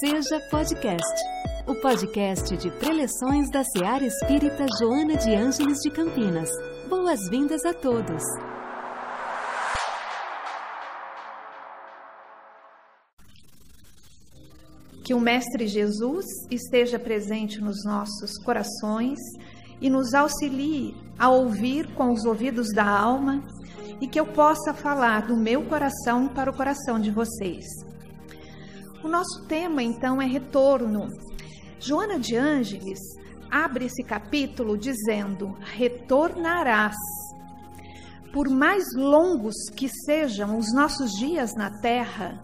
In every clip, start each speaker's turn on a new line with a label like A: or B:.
A: Seja Podcast, o podcast de preleções da Seara Espírita Joana de Ângeles de Campinas. Boas-vindas a todos.
B: Que o Mestre Jesus esteja presente nos nossos corações e nos auxilie a ouvir com os ouvidos da alma e que eu possa falar do meu coração para o coração de vocês. O nosso tema então é retorno. Joana de Ângeles abre esse capítulo dizendo: Retornarás. Por mais longos que sejam os nossos dias na terra,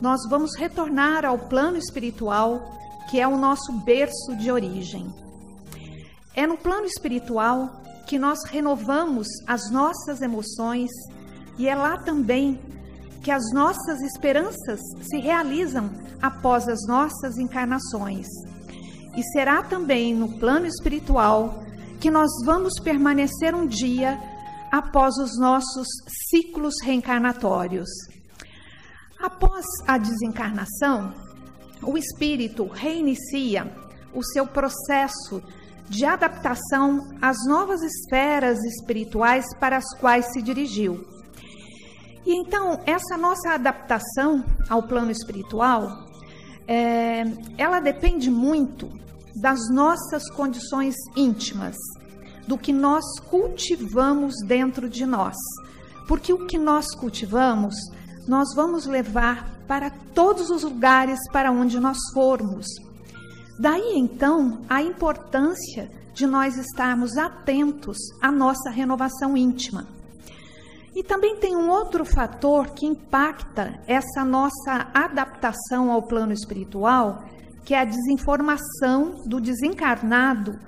B: nós vamos retornar ao plano espiritual, que é o nosso berço de origem. É no plano espiritual que nós renovamos as nossas emoções e é lá também que as nossas esperanças se realizam após as nossas encarnações. E será também no plano espiritual que nós vamos permanecer um dia após os nossos ciclos reencarnatórios. Após a desencarnação, o espírito reinicia o seu processo de adaptação às novas esferas espirituais para as quais se dirigiu. E então, essa nossa adaptação ao plano espiritual, é, ela depende muito das nossas condições íntimas, do que nós cultivamos dentro de nós. Porque o que nós cultivamos, nós vamos levar para todos os lugares para onde nós formos. Daí então a importância de nós estarmos atentos à nossa renovação íntima. E também tem um outro fator que impacta essa nossa adaptação ao plano espiritual, que é a desinformação do desencarnado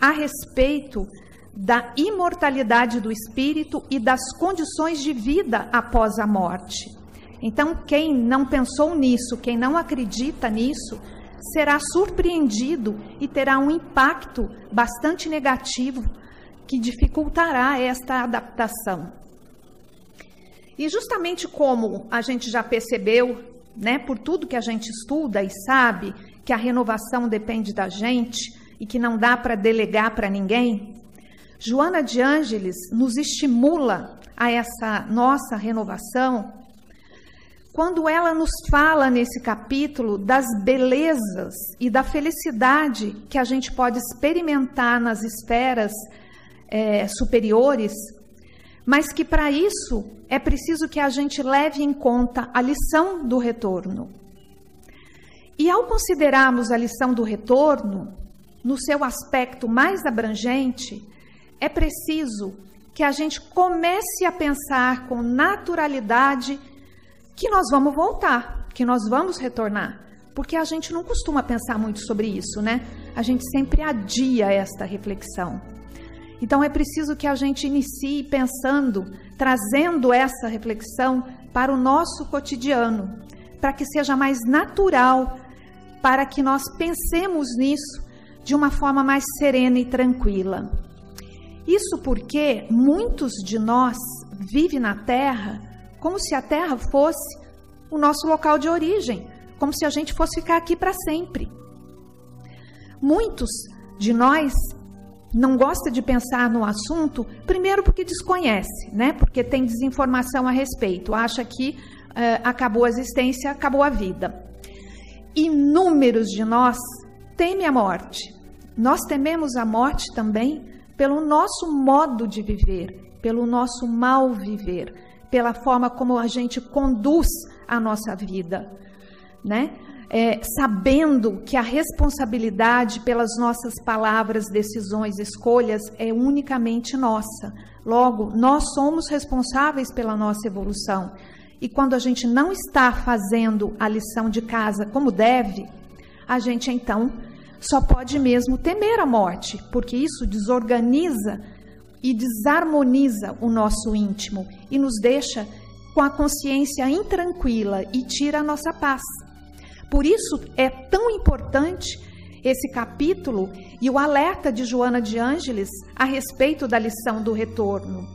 B: a respeito da imortalidade do espírito e das condições de vida após a morte. Então, quem não pensou nisso, quem não acredita nisso, será surpreendido e terá um impacto bastante negativo que dificultará esta adaptação. E justamente como a gente já percebeu, né, por tudo que a gente estuda e sabe que a renovação depende da gente e que não dá para delegar para ninguém, Joana de Ângeles nos estimula a essa nossa renovação quando ela nos fala nesse capítulo das belezas e da felicidade que a gente pode experimentar nas esferas é, superiores, mas que para isso é preciso que a gente leve em conta a lição do retorno. E ao considerarmos a lição do retorno, no seu aspecto mais abrangente, é preciso que a gente comece a pensar com naturalidade que nós vamos voltar, que nós vamos retornar. Porque a gente não costuma pensar muito sobre isso, né? A gente sempre adia esta reflexão. Então é preciso que a gente inicie pensando, trazendo essa reflexão para o nosso cotidiano, para que seja mais natural, para que nós pensemos nisso de uma forma mais serena e tranquila. Isso porque muitos de nós vivem na Terra como se a Terra fosse o nosso local de origem, como se a gente fosse ficar aqui para sempre. Muitos de nós não gosta de pensar no assunto, primeiro porque desconhece, né? Porque tem desinformação a respeito, acha que uh, acabou a existência, acabou a vida. Inúmeros de nós temem a morte. Nós tememos a morte também pelo nosso modo de viver, pelo nosso mal viver pela forma como a gente conduz a nossa vida, né? É, sabendo que a responsabilidade pelas nossas palavras, decisões, escolhas é unicamente nossa. Logo, nós somos responsáveis pela nossa evolução. E quando a gente não está fazendo a lição de casa como deve, a gente então só pode mesmo temer a morte, porque isso desorganiza e desarmoniza o nosso íntimo e nos deixa com a consciência intranquila e tira a nossa paz. Por isso é tão importante esse capítulo e o alerta de Joana de Ângeles a respeito da lição do retorno.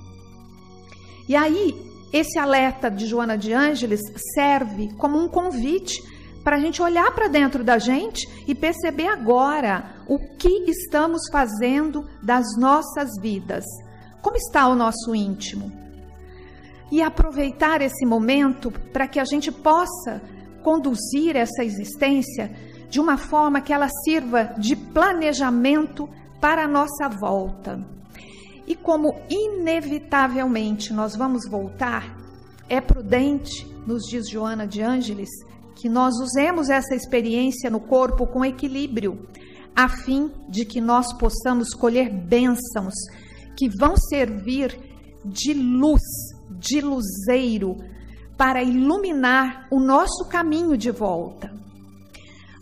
B: E aí, esse alerta de Joana de Ângeles serve como um convite para a gente olhar para dentro da gente e perceber agora o que estamos fazendo das nossas vidas. Como está o nosso íntimo? E aproveitar esse momento para que a gente possa conduzir essa existência de uma forma que ela sirva de planejamento para a nossa volta. E como inevitavelmente nós vamos voltar, é prudente, nos diz Joana de Ângeles, que nós usemos essa experiência no corpo com equilíbrio, a fim de que nós possamos colher bênçãos que vão servir de luz, de luzeiro, para iluminar o nosso caminho de volta.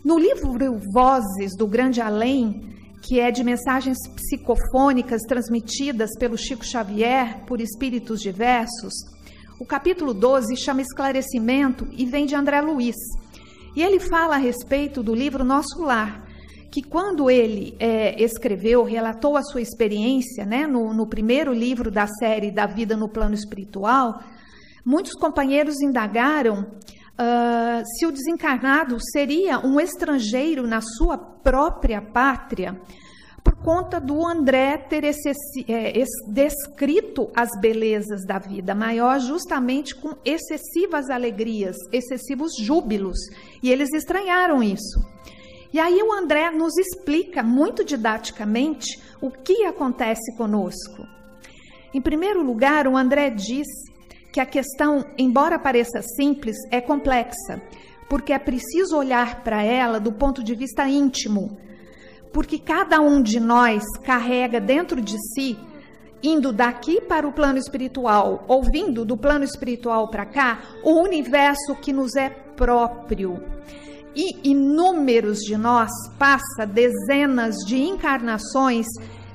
B: No livro Vozes do Grande Além, que é de mensagens psicofônicas transmitidas pelo Chico Xavier por espíritos diversos, o capítulo 12 chama Esclarecimento e vem de André Luiz. E ele fala a respeito do livro Nosso Lar, que quando ele é, escreveu, relatou a sua experiência né, no, no primeiro livro da série Da Vida no Plano Espiritual, muitos companheiros indagaram uh, se o desencarnado seria um estrangeiro na sua própria pátria, por conta do André ter é, descrito as belezas da vida maior justamente com excessivas alegrias, excessivos júbilos, e eles estranharam isso. E aí o André nos explica muito didaticamente o que acontece conosco. Em primeiro lugar, o André diz que a questão, embora pareça simples, é complexa, porque é preciso olhar para ela do ponto de vista íntimo, porque cada um de nós carrega dentro de si, indo daqui para o plano espiritual, ouvindo do plano espiritual para cá, o universo que nos é próprio. E inúmeros de nós passa dezenas de encarnações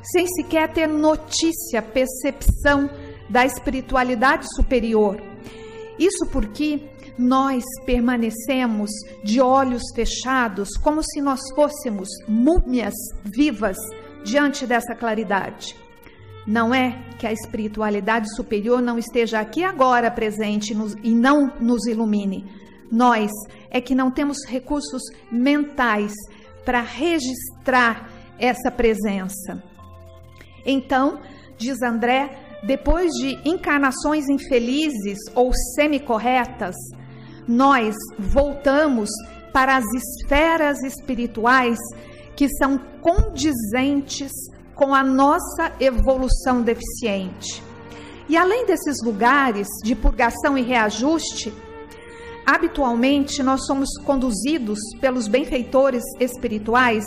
B: sem sequer ter notícia, percepção da espiritualidade superior. Isso porque nós permanecemos de olhos fechados, como se nós fôssemos múmias vivas diante dessa claridade. Não é que a espiritualidade superior não esteja aqui agora presente e não nos ilumine. Nós é que não temos recursos mentais para registrar essa presença. Então, diz André, depois de encarnações infelizes ou semicorretas, nós voltamos para as esferas espirituais que são condizentes com a nossa evolução deficiente. E além desses lugares de purgação e reajuste, habitualmente nós somos conduzidos pelos benfeitores espirituais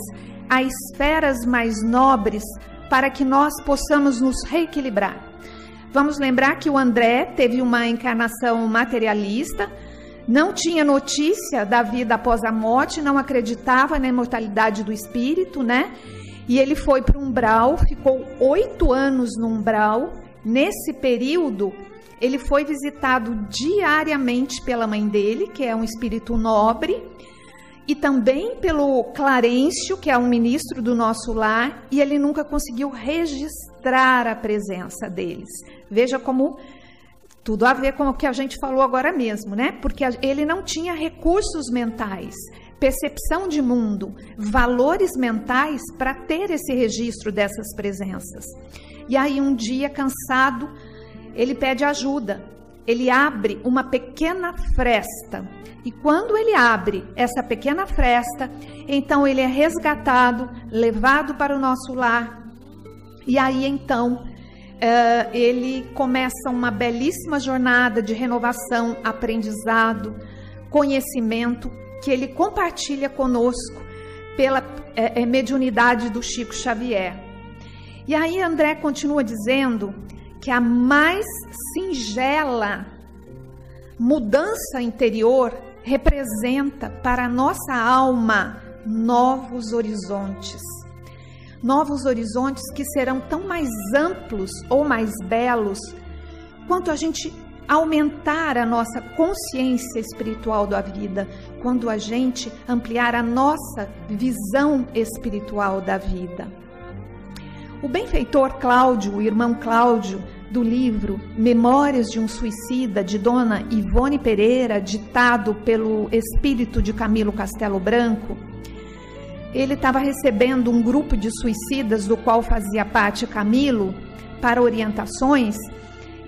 B: a esferas mais nobres para que nós possamos nos reequilibrar. Vamos lembrar que o André teve uma encarnação materialista, não tinha notícia da vida após a morte, não acreditava na imortalidade do espírito, né? E ele foi para o umbral, ficou oito anos no umbral. Nesse período, ele foi visitado diariamente pela mãe dele, que é um espírito nobre, e também pelo Clarencio, que é um ministro do nosso lar, e ele nunca conseguiu registrar a presença deles. Veja como tudo a ver com o que a gente falou agora mesmo, né? Porque ele não tinha recursos mentais, percepção de mundo, valores mentais para ter esse registro dessas presenças. E aí, um dia, cansado, ele pede ajuda. Ele abre uma pequena fresta. E quando ele abre essa pequena fresta, então ele é resgatado, levado para o nosso lar. E aí, então, uh, ele começa uma belíssima jornada de renovação, aprendizado, conhecimento, que ele compartilha conosco pela é, mediunidade do Chico Xavier. E aí André continua dizendo que a mais singela mudança interior representa para a nossa alma novos horizontes novos horizontes que serão tão mais amplos ou mais belos quanto a gente aumentar a nossa consciência espiritual da vida, quando a gente ampliar a nossa visão espiritual da vida. O benfeitor Cláudio, o irmão Cláudio, do livro Memórias de um Suicida, de Dona Ivone Pereira, ditado pelo espírito de Camilo Castelo Branco, ele estava recebendo um grupo de suicidas do qual fazia parte Camilo para orientações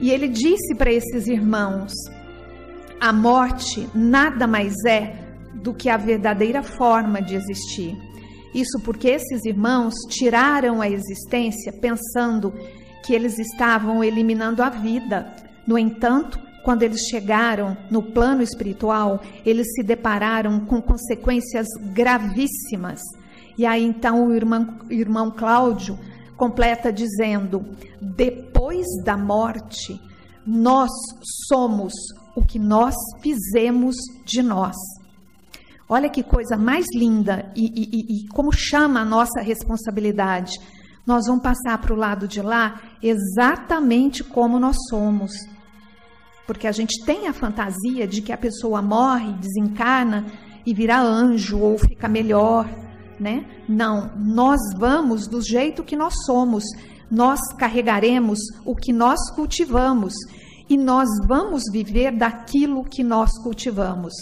B: e ele disse para esses irmãos: a morte nada mais é do que a verdadeira forma de existir. Isso porque esses irmãos tiraram a existência pensando que eles estavam eliminando a vida. No entanto, quando eles chegaram no plano espiritual, eles se depararam com consequências gravíssimas. E aí então o irmão, irmão Cláudio completa dizendo: depois da morte, nós somos o que nós fizemos de nós. Olha que coisa mais linda e, e, e como chama a nossa responsabilidade. Nós vamos passar para o lado de lá exatamente como nós somos. Porque a gente tem a fantasia de que a pessoa morre, desencarna e vira anjo ou fica melhor né? Não, nós vamos do jeito que nós somos. Nós carregaremos o que nós cultivamos e nós vamos viver daquilo que nós cultivamos.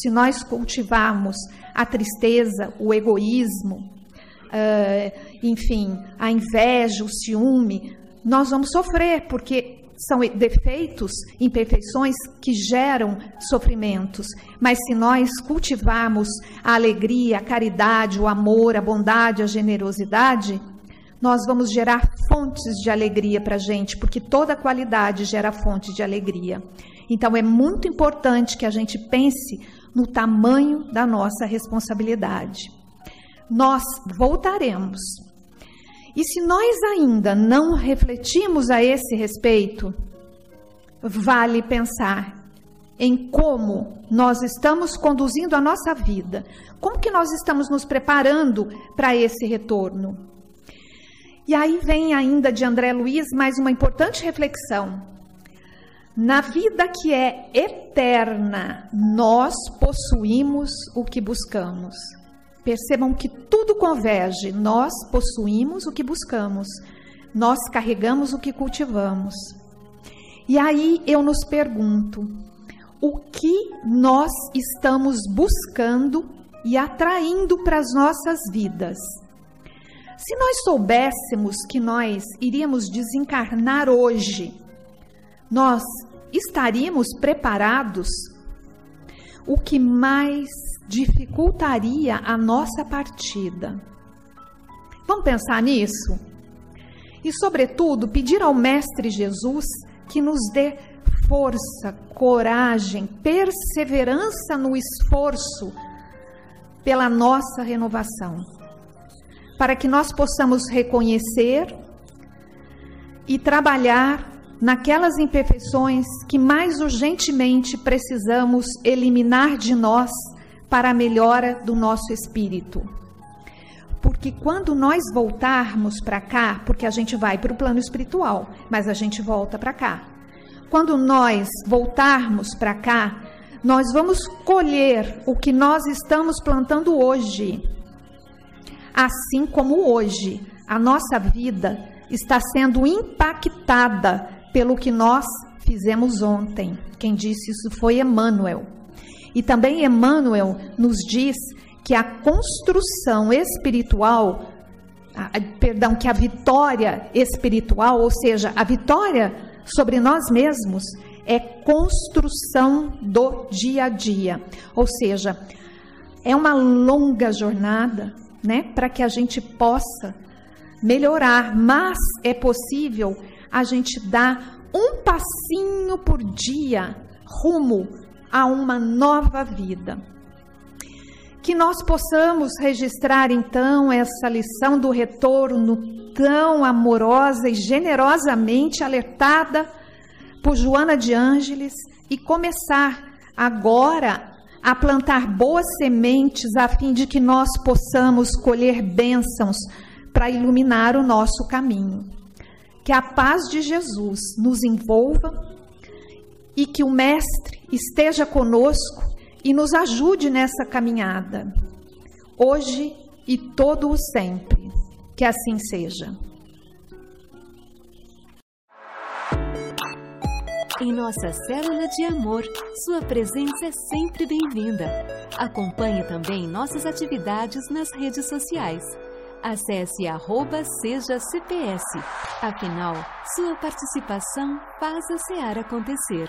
B: Se nós cultivarmos a tristeza, o egoísmo, uh, enfim, a inveja, o ciúme, nós vamos sofrer, porque são defeitos, imperfeições que geram sofrimentos. Mas se nós cultivarmos a alegria, a caridade, o amor, a bondade, a generosidade, nós vamos gerar fontes de alegria para a gente, porque toda qualidade gera fonte de alegria. Então é muito importante que a gente pense no tamanho da nossa responsabilidade. Nós voltaremos e se nós ainda não refletimos a esse respeito, vale pensar em como nós estamos conduzindo a nossa vida, como que nós estamos nos preparando para esse retorno. E aí vem ainda de André Luiz mais uma importante reflexão. Na vida que é eterna, nós possuímos o que buscamos. Percebam que tudo converge. Nós possuímos o que buscamos, nós carregamos o que cultivamos. E aí eu nos pergunto: o que nós estamos buscando e atraindo para as nossas vidas? Se nós soubéssemos que nós iríamos desencarnar hoje, nós estaríamos preparados? O que mais dificultaria a nossa partida. Vamos pensar nisso? E, sobretudo, pedir ao Mestre Jesus que nos dê força, coragem, perseverança no esforço pela nossa renovação, para que nós possamos reconhecer e trabalhar naquelas imperfeições que mais urgentemente precisamos eliminar de nós para a melhora do nosso espírito. Porque quando nós voltarmos para cá, porque a gente vai para o plano espiritual, mas a gente volta para cá. Quando nós voltarmos para cá, nós vamos colher o que nós estamos plantando hoje. Assim como hoje, a nossa vida está sendo impactada pelo que nós fizemos ontem. Quem disse isso foi Emmanuel. E também Emmanuel nos diz que a construção espiritual, a, perdão, que a vitória espiritual, ou seja, a vitória sobre nós mesmos, é construção do dia a dia. Ou seja, é uma longa jornada, né, para que a gente possa melhorar, mas é possível a gente dar um passinho por dia rumo a uma nova vida. Que nós possamos registrar então essa lição do retorno tão amorosa e generosamente alertada por Joana de Ângeles e começar agora a plantar boas sementes a fim de que nós possamos colher bênçãos para iluminar o nosso caminho. Que a paz de Jesus nos envolva e que o Mestre esteja conosco e nos ajude nessa caminhada, hoje e todo o sempre. Que assim seja.
A: em nossa célula de amor. Sua presença é sempre bem-vinda. Acompanhe também nossas atividades nas redes sociais. Acesse arroba seja CPS. Afinal, sua participação faz a SEAR acontecer.